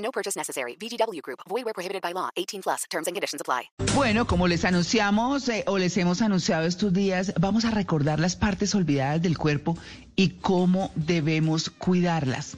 No purchase necessary. VGW Group. Void where prohibited by law. 18 plus. Terms and conditions apply. Bueno, como les anunciamos eh, o les hemos anunciado estos días, vamos a recordar las partes olvidadas del cuerpo y cómo debemos cuidarlas.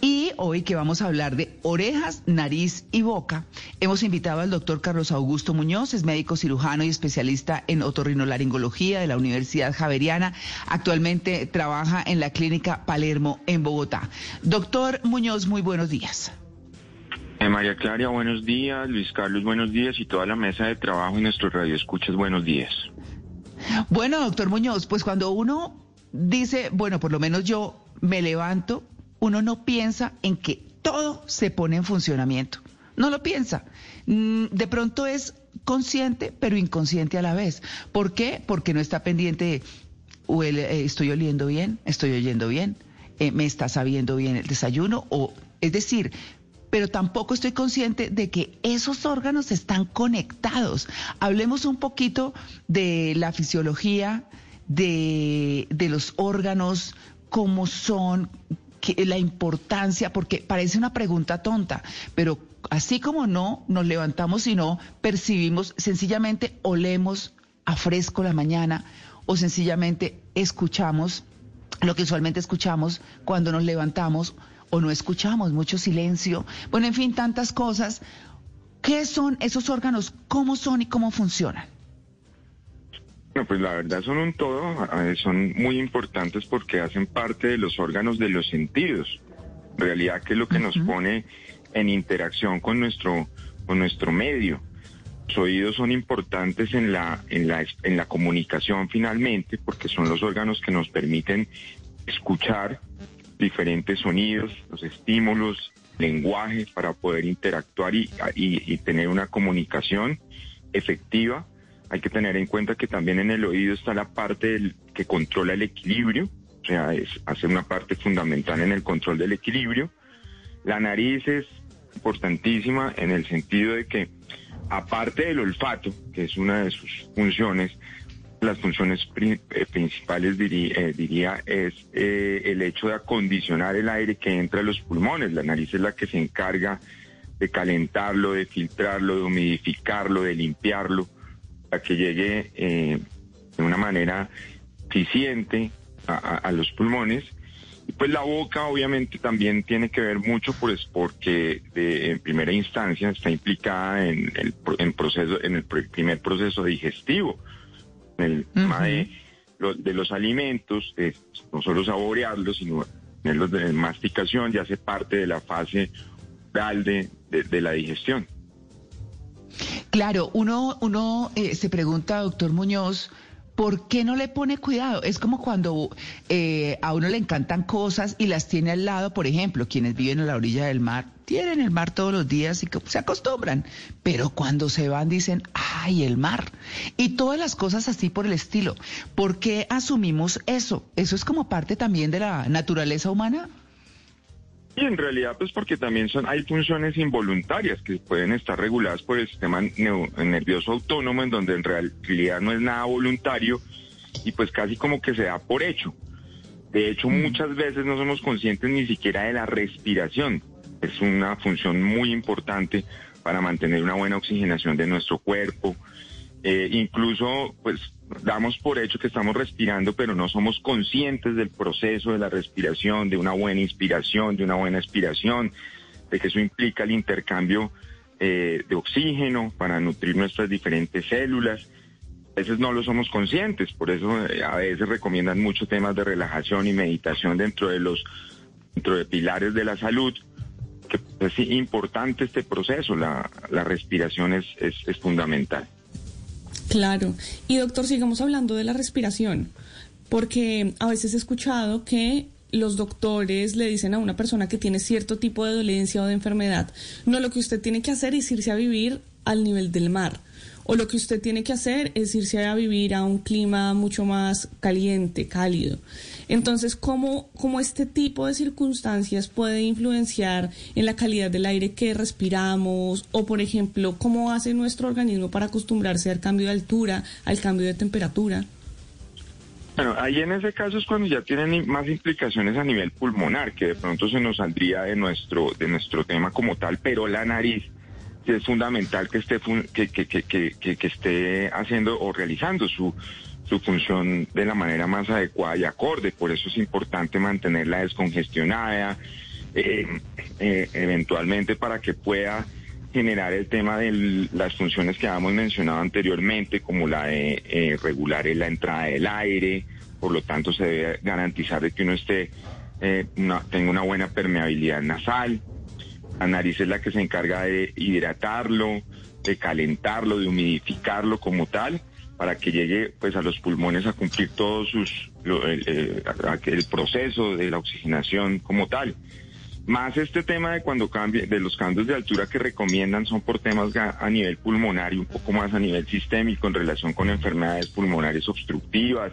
Y hoy que vamos a hablar de orejas, nariz y boca, hemos invitado al doctor Carlos Augusto Muñoz, es médico cirujano y especialista en otorrinolaringología de la Universidad Javeriana. Actualmente trabaja en la clínica Palermo en Bogotá. Doctor Muñoz, muy buenos días. Eh, María Clara, buenos días. Luis Carlos, buenos días. Y toda la mesa de trabajo y nuestro radio escuchas, buenos días. Bueno, doctor Muñoz, pues cuando uno dice, bueno, por lo menos yo me levanto, uno no piensa en que todo se pone en funcionamiento. No lo piensa. Mm, De pronto es consciente, pero inconsciente a la vez. ¿Por qué? Porque no está pendiente de, eh, estoy oliendo bien, estoy oyendo bien, eh, me está sabiendo bien el desayuno, o es decir, pero tampoco estoy consciente de que esos órganos están conectados. Hablemos un poquito de la fisiología, de, de los órganos, cómo son, la importancia, porque parece una pregunta tonta, pero así como no nos levantamos y no percibimos, sencillamente olemos a fresco la mañana o sencillamente escuchamos lo que usualmente escuchamos cuando nos levantamos o no escuchamos, mucho silencio, bueno, en fin, tantas cosas. ¿Qué son esos órganos? ¿Cómo son y cómo funcionan? Bueno, pues la verdad son un todo, eh, son muy importantes porque hacen parte de los órganos de los sentidos. En realidad, que es lo que nos pone en interacción con nuestro, con nuestro medio. Los oídos son importantes en la, en la, en la comunicación finalmente, porque son los órganos que nos permiten escuchar diferentes sonidos, los estímulos, lenguaje para poder interactuar y, y- y tener una comunicación efectiva. Hay que tener en cuenta que también en el oído está la parte del- que controla el equilibrio, o sea, es, hace una parte fundamental en el control del equilibrio. La nariz es importantísima en el sentido de que, aparte del olfato, que es una de sus funciones, las funciones eh, principales eh, diría es eh, el hecho de acondicionar el aire que entra a los pulmones. La nariz es la que se encarga de calentarlo, de filtrarlo, de humidificarlo, de limpiarlo, para que llegue de una manera eficiente a, los pulmones. Y pues la boca obviamente también tiene que ver mucho pues porque de- en primera instancia está implicada en el en proceso en el pr- primer proceso digestivo el tema de, lo- de los alimentos, no solo saborearlos, sino tenerlos de masticación, ya hace parte de la fase oral de, de- de la digestión. Claro, uno, uno eh, se pregunta, doctor Muñoz, ¿por qué no le pone cuidado? Es como cuando eh, a uno le encantan cosas y las tiene al lado, por ejemplo, quienes viven a la orilla del mar, tienen el mar todos los días y se acostumbran, pero cuando se van dicen, ay, el mar, y todas las cosas así por el estilo. ¿Por qué asumimos eso? ¿Eso es como parte también de la naturaleza humana? Y en realidad, pues porque también son, hay funciones involuntarias que pueden estar reguladas por el sistema nervioso autónomo, en donde en realidad no es nada voluntario y pues casi como que se da por hecho. De hecho, muchas veces no somos conscientes ni siquiera de la respiración. Es una función muy importante para mantener una buena oxigenación de nuestro cuerpo. Eh, incluso, pues, damos por hecho que estamos respirando, pero no somos conscientes del proceso de la respiración, de una buena inspiración, de una buena expiración, de que eso implica el intercambio eh, de oxígeno para nutrir nuestras diferentes células. A veces no lo somos conscientes, por eso eh, a veces recomiendan muchos temas de relajación y meditación dentro de los dentro de pilares de la salud, que es importante este proceso, la, respiración es, es, es fundamental. Claro. Y doctor, sigamos hablando de la respiración, porque a veces he escuchado que los doctores le dicen a una persona que tiene cierto tipo de dolencia o de enfermedad, no, lo que usted tiene que hacer es irse a vivir al nivel del mar. O lo que usted tiene que hacer es irse a vivir a un clima mucho más caliente, cálido. Entonces, ¿cómo, ¿cómo este tipo de circunstancias puede influenciar en la calidad del aire que respiramos? O, por ejemplo, ¿cómo hace nuestro organismo para acostumbrarse al cambio de altura, al cambio de temperatura? Bueno, ahí en ese caso es cuando ya tienen más implicaciones a nivel pulmonar, que de pronto se nos saldría de nuestro, de nuestro tema como tal, pero la nariz es fundamental que esté, que, que, que, que, esté haciendo o realizando su, su función de la manera más adecuada y acorde. Por eso es importante mantenerla descongestionada, eh, eh, eventualmente para que pueda generar el tema de las funciones que habíamos mencionado anteriormente, como la de eh, regular la entrada del aire, por lo tanto se debe garantizar de que uno esté, tenga una buena permeabilidad nasal, la nariz es la que se encarga de hidratarlo, de calentarlo, de humidificarlo como tal, para que llegue pues a los pulmones a cumplir todos sus el, proceso de la oxigenación como tal. Más este tema de cuando cambie, de los cambios de altura que recomiendan son por temas a nivel pulmonar y un poco más a nivel sistémico en relación con enfermedades pulmonares obstructivas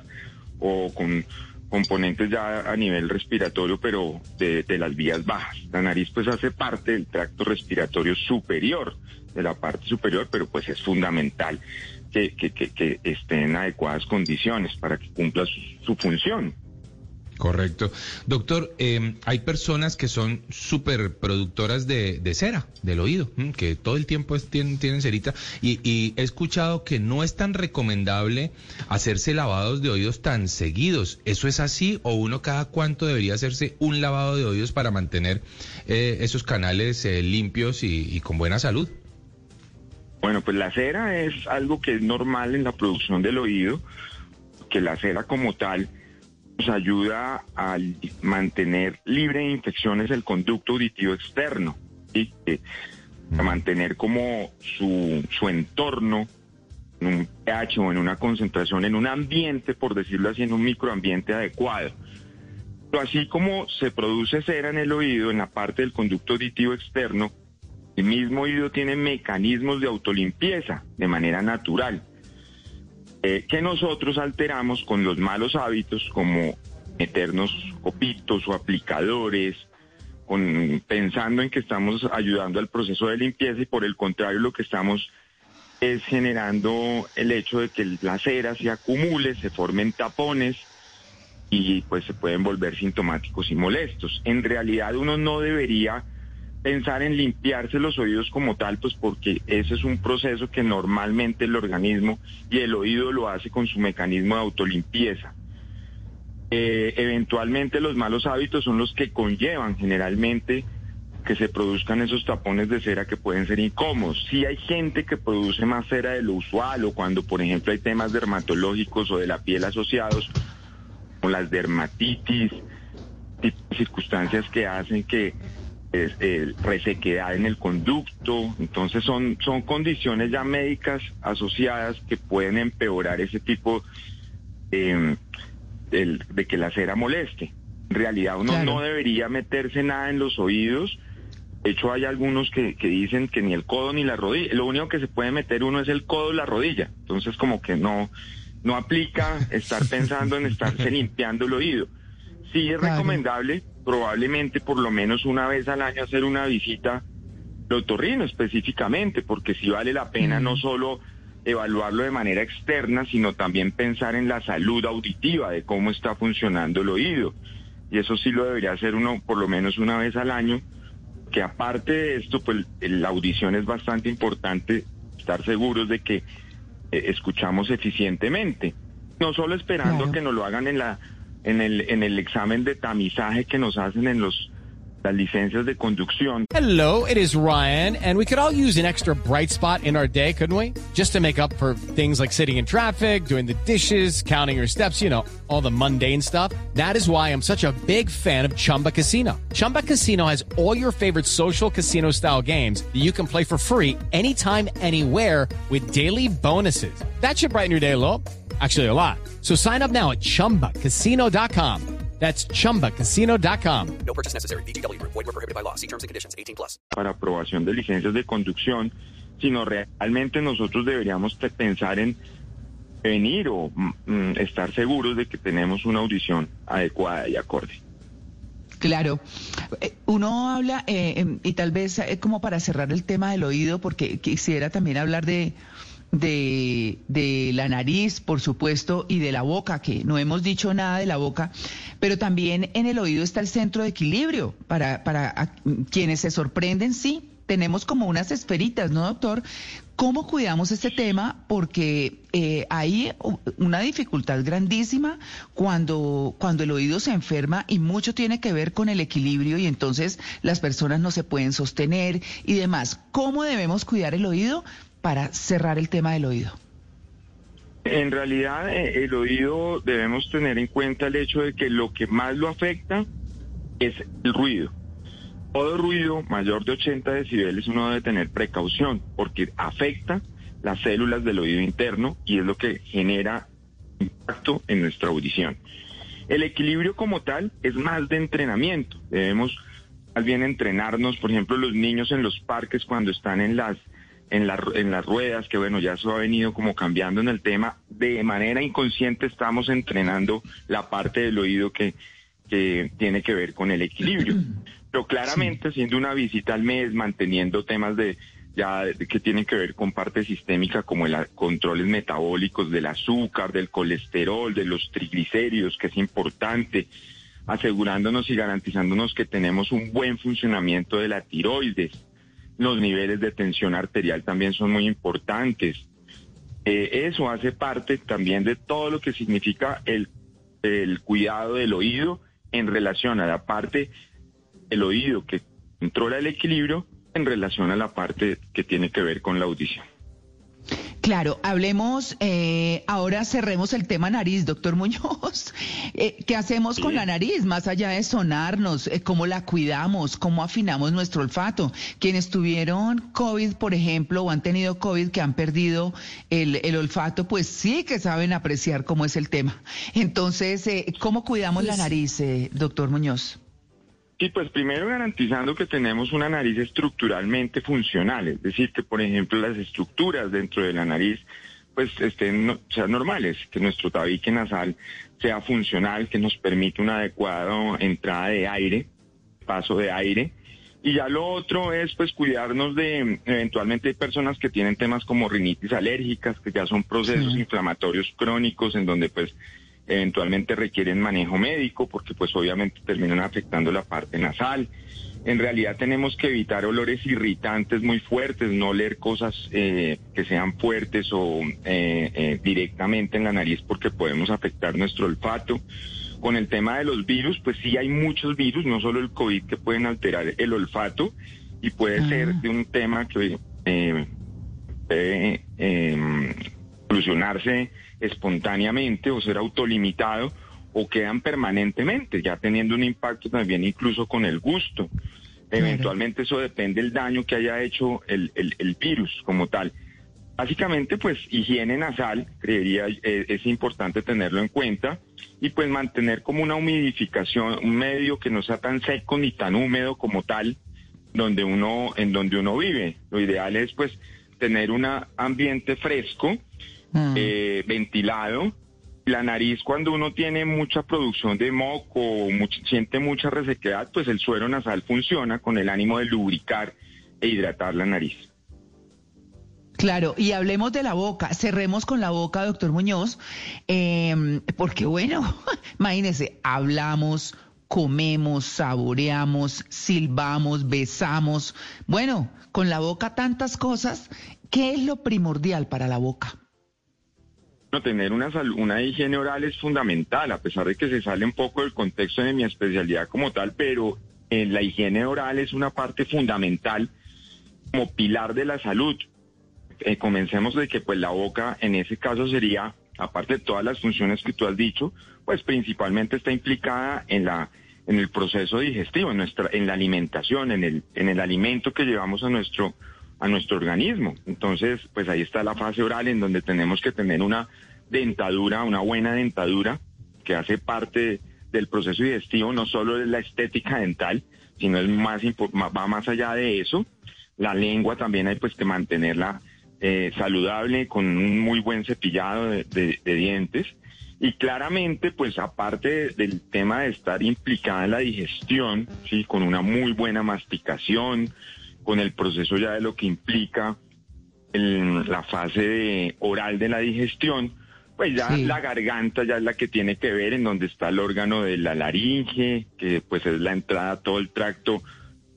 o con componentes ya a nivel respiratorio, pero de, las vías bajas. La nariz pues hace parte del tracto respiratorio superior, de la parte superior, pero pues es fundamental que, que, que, esté en adecuadas condiciones para que cumpla su función. Correcto. Doctor, em, hay personas que son súper productoras de, cera, del oído, que todo el tiempo tienen, cerita, y, he escuchado que no es tan recomendable hacerse lavados de oídos tan seguidos. ¿Eso es así o uno cada cuánto debería hacerse un lavado de oídos para mantener eh, esos canales eh, limpios y, y con buena salud? Bueno, pues la cera es algo que es normal en la producción del oído, que la cera como tal nos ayuda a mantener libre de infecciones el conducto auditivo externo, y a mantener como su, su entorno en un pH o en una concentración, en un ambiente, por decirlo así, en un microambiente adecuado. Pero así como se produce cera en el oído, en la parte del conducto auditivo externo, el mismo oído tiene mecanismos de autolimpieza de manera natural. Eh, que nosotros alteramos con los malos hábitos como meternos copitos o aplicadores, pensando en que estamos ayudando al proceso de limpieza y por el contrario lo que estamos es generando el hecho de que la cera se acumule, se formen tapones y pues se pueden volver sintomáticos y molestos. En realidad uno no debería pensar en limpiarse los oídos como tal, pues porque ese es un proceso que normalmente el organismo y el oído lo hace con su mecanismo de autolimpieza. Eh, eventualmente los malos hábitos son los que conllevan generalmente que se produzcan esos tapones de cera que pueden ser incómodos. Si hay gente que produce más cera de lo usual o cuando por ejemplo hay temas dermatológicos o de la piel asociados, o las dermatitis, circunstancias que hacen que es, eh, resequedad en el conducto, entonces son, son condiciones ya médicas asociadas que pueden empeorar ese tipo de que la cera moleste. En realidad uno no debería meterse nada en los oídos. De hecho hay algunos que, que dicen que ni el codo ni la rodilla, lo único que se puede meter uno es el codo y la rodilla. Entonces como que no, no aplica estar pensando en estarse limpiando el oído. Sí es recomendable probablemente por lo menos una vez al año hacer una visita al otorrino específicamente, porque si vale la pena no solo evaluarlo de manera externa, sino también pensar en la salud auditiva, de cómo está funcionando el oído. Y eso sí lo debería hacer uno por lo menos una vez al año, que aparte de esto, pues la audición es bastante importante, estar seguros de que eh, escuchamos eficientemente, no solo esperando que nos lo hagan en la en el, en el examen de tamizaje que nos hacen en los las licencias de conducción. Hello, it is Ryan, and we could all use an extra bright spot in our day, couldn't we? Just to make up for things like sitting in traffic, doing the dishes, counting your steps, you know, all the mundane stuff. That is why I'm such a big fan of Chumba Casino. Chumba Casino has all your favorite social casino style games that you can play for free anytime, anywhere with daily bonuses. That should brighten your day a little. Actually, a lot. So sign up now at chumbacasino.com. That's chumbacasino.com. No purchase necessary. VGW Group. Void were prohibited by law. See terms and conditions. 18 plus. para aprobación de licencias de conducción, sino realmente nosotros deberíamos pensar en venir o mm, mm, estar seguros de que tenemos una audición adecuada y acorde. Claro. Eh, Uno habla, eh, em, y tal vez eh, como para cerrar el tema del oído, porque quisiera también hablar de, de, de la nariz, por supuesto, y de la boca, que no hemos dicho nada de la boca, pero también en el oído está el centro de equilibrio. Para, para quienes se sorprenden, sí, tenemos como unas esferitas, ¿no, doctor? ¿Cómo cuidamos este tema? Porque eh, hay una dificultad grandísima cuando, cuando el oído se enferma y mucho tiene que ver con el equilibrio y entonces las personas no se pueden sostener y demás. ¿Cómo debemos cuidar el oído para cerrar el tema del oído? En realidad, eh, el oído debemos tener en cuenta el hecho de que lo que más lo afecta es el ruido. Todo ruido mayor de 80 decibeles uno debe tener precaución porque afecta las células del oído interno y es lo que genera impacto en nuestra audición. El equilibrio como tal es más de entrenamiento. Debemos más bien entrenarnos, por ejemplo, los niños en los parques cuando están en las en, la- en las ruedas, que bueno, ya eso ha venido como cambiando en el tema, de manera inconsciente estamos entrenando la parte del oído que, que tiene que ver con el equilibrio. Pero claramente haciendo una visita al mes, manteniendo temas de ya que tienen que ver con parte sistémica como el controles metabólicos del azúcar, del colesterol, de los triglicéridos, que es importante, asegurándonos y garantizándonos que tenemos un buen funcionamiento de la tiroides. Los niveles de tensión arterial también son muy importantes. Eh, eso hace parte también de todo lo que significa el, el cuidado del oído en relación a la parte del oído que controla el equilibrio en relación a la parte que tiene que ver con la audición. Claro, hablemos, eh, ahora cerremos el tema nariz, doctor Muñoz. Eh, ¿Qué hacemos con la nariz, más allá de sonarnos? Eh, ¿Cómo la cuidamos? ¿Cómo afinamos nuestro olfato? Quienes tuvieron COVID, por ejemplo, o han tenido COVID, que han perdido el, el olfato, pues sí que saben apreciar cómo es el tema. Entonces, eh, ¿cómo cuidamos la Pues- nariz, eh, doctor Muñoz? Sí, pues primero garantizando que tenemos una nariz estructuralmente funcional, es decir, que por ejemplo las estructuras dentro de la nariz pues estén no- sean normales, que nuestro tabique nasal sea funcional, que nos permite una adecuada entrada de aire, paso de aire. Y ya lo otro es pues cuidarnos de, eventualmente hay personas que tienen temas como rinitis alérgicas, que ya son procesos Sí. inflamatorios crónicos en donde pues eventualmente requieren manejo médico porque pues obviamente terminan afectando la parte nasal. En realidad tenemos que evitar olores irritantes muy fuertes, no leer cosas eh, que sean fuertes o eh, eh, directamente en la nariz porque podemos afectar nuestro olfato. Con el tema de los virus, pues sí hay muchos virus, no solo el COVID, que pueden alterar el olfato y puede Ah. ser de un tema que eh, puede eh, solucionarse espontáneamente o ser autolimitado o quedan permanentemente, ya teniendo un impacto también incluso con el gusto. Claro. Eventualmente eso depende del daño que haya hecho el, el- el virus como tal. Básicamente, pues higiene nasal, creería, eh, es importante tenerlo en cuenta y pues mantener como una humidificación, un medio que no sea tan seco ni tan húmedo como tal, donde uno, en donde uno vive. Lo ideal es pues tener un ambiente fresco, Mm. eh, ventilado. La nariz, cuando uno tiene mucha producción de moco o much- siente mucha resequedad, pues el suero nasal funciona con el ánimo de lubricar e hidratar la nariz. Claro, y hablemos de la boca, cerremos con la boca, doctor Muñoz, eh, porque bueno, imagínese, hablamos, comemos, saboreamos, silbamos, besamos, bueno, con la boca tantas cosas, ¿qué es lo primordial para la boca? No, tener una, una higiene oral es fundamental, a pesar de que se sale un poco del contexto de mi especialidad como tal, pero eh, la higiene oral es una parte fundamental como pilar de la salud. Eh, comencemos de que pues la boca en ese caso sería, aparte de todas las funciones que tú has dicho, pues principalmente está implicada en la en el proceso digestivo, en nuestra, en la alimentación, en el, en el alimento que llevamos a nuestro, a nuestro organismo. Entonces, pues ahí está la fase oral en donde tenemos que tener una dentadura, una buena dentadura, que hace parte del proceso digestivo no solo es la estética dental, sino es más va más allá de eso. La lengua también hay pues que mantenerla eh, saludable con un muy buen cepillado de, de- dientes. Y claramente, pues aparte de- del tema de estar implicada en la digestión, sí, con una muy buena masticación, con el proceso ya de lo que implica el- la fase de- oral de la digestión, pues ya Sí. la garganta ya es la que tiene que ver en donde está el órgano de la laringe, que pues es la entrada a todo el tracto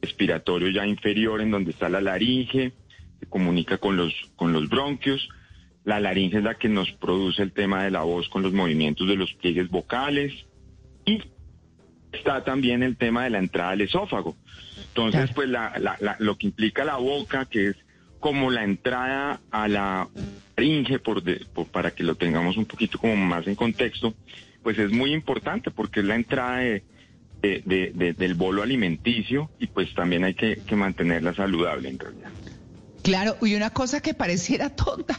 respiratorio ya inferior en donde está la laringe, se comunica con los, con los bronquios. La laringe es la que nos produce el tema de la voz con los movimientos de los pliegues vocales. Y está también el tema de la entrada al esófago. Entonces, Claro. pues la- la- la- lo que implica la boca, que es como la entrada a la laringe, por de- por- para que lo tengamos un poquito como más en contexto, pues es muy importante porque es la entrada de- del bolo alimenticio y pues también hay que, que mantenerla saludable en realidad. Claro, y una cosa que pareciera tonta,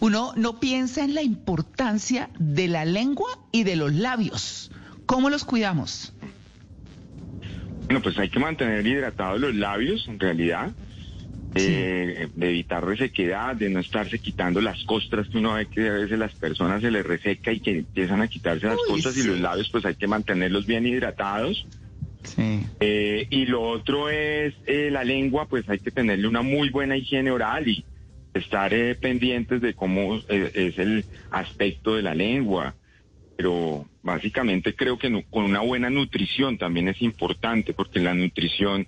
uno no piensa en la importancia de la lengua y de los labios. ¿Cómo los cuidamos? Bueno, pues hay que mantener hidratados los labios, en realidad, eh, de evitar resequedad, de no estarse quitando las costras, que uno ve que a veces las personas se les reseca y que empiezan a quitarse las Uy, costras y los labios, pues hay que mantenerlos bien hidratados. Sí. Eh, y lo otro es eh, la lengua, pues hay que tenerle una muy buena higiene oral y estar eh, pendientes de cómo eh, es el aspecto de la lengua. Pero básicamente creo que con una buena nutrición también es importante, porque la nutrición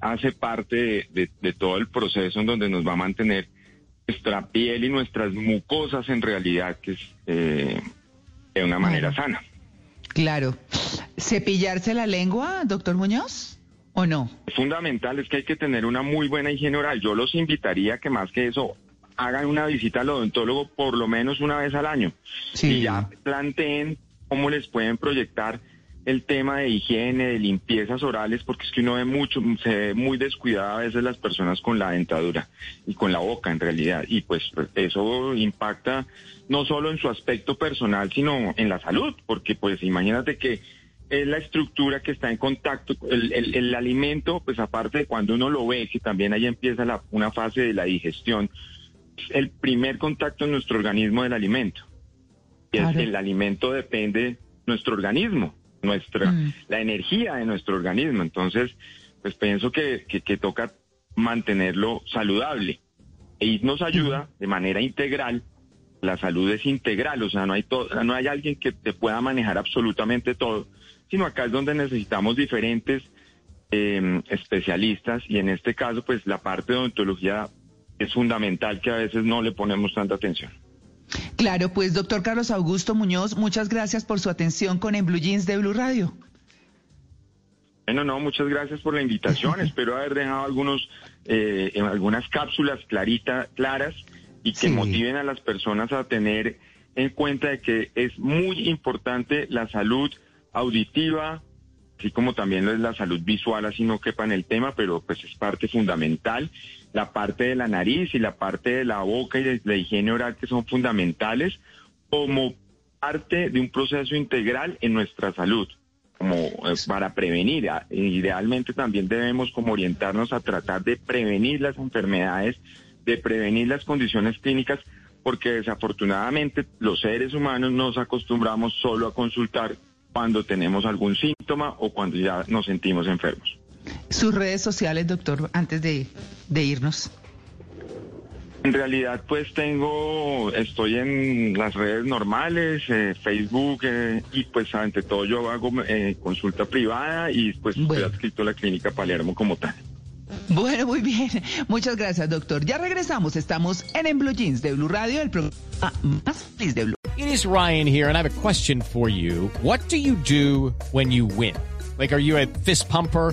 hace parte de, de- de todo el proceso en donde nos va a mantener nuestra piel y nuestras mucosas en realidad, que es eh, de una manera Bueno. sana. Claro. ¿Cepillarse la lengua, doctor Muñoz? ¿O no? fundamental es que hay que tener una muy buena higiene oral. Yo los invitaría que más que eso hagan una visita al odontólogo por lo menos una vez al año Sí. y ya planteen cómo les pueden proyectar el tema de higiene, de limpiezas orales, porque es que uno ve mucho, se ve muy descuidada a veces las personas con la dentadura y con la boca en realidad. Y pues eso impacta no solo en su aspecto personal, sino en la salud, porque pues imagínate que es la estructura que está en contacto, el, el- el alimento, pues aparte de cuando uno lo ve, que también ahí empieza la- una fase de la digestión, es el primer contacto en nuestro organismo del alimento. Y es- Claro. el alimento depende de nuestro organismo, nuestra, Mm. la energía de nuestro organismo. Entonces, pues pienso que, que, que toca mantenerlo saludable. Y nos ayuda de manera integral. La salud es integral, o sea, no hay, to- no hay alguien que te pueda manejar absolutamente todo, sino acá es donde necesitamos diferentes eh, especialistas y en este caso, pues la parte de odontología es fundamental que a veces no le ponemos tanta atención. Claro, pues doctor Carlos Augusto Muñoz, muchas gracias por su atención con En Blue Jeans de Blue Radio. Bueno, no, muchas gracias por la invitación. Espero haber dejado algunos, eh, en algunas cápsulas claritas, claras y que Sí. motiven a las personas a tener en cuenta de que es muy importante la salud auditiva, así como también lo es la salud visual, así no quepa en el tema, pero pues es parte fundamental. La parte de la nariz y la parte de la boca y de la higiene oral que son fundamentales como parte de un proceso integral en nuestra salud como eh, para prevenir. Ah, Idealmente también debemos como orientarnos a tratar de prevenir las enfermedades, de prevenir las condiciones clínicas, porque desafortunadamente los seres humanos nos acostumbramos solo a consultar cuando tenemos algún síntoma o cuando ya nos sentimos enfermos. Sus redes sociales, doctor, antes de, de irnos. En realidad, pues tengo, estoy en las redes normales, eh, Facebook, eh, y pues ante todo yo hago eh, consulta privada y pues estoy Bueno. adscrito a la clínica Palermo como tal. Bueno, muy bien. Muchas gracias, doctor. Ya regresamos. Estamos en En Blue Jeans de Blue Radio, el programa más feliz de Blue. It is Ryan here, and I have a question for you. What do you do when you win? Like, are you a fist pumper?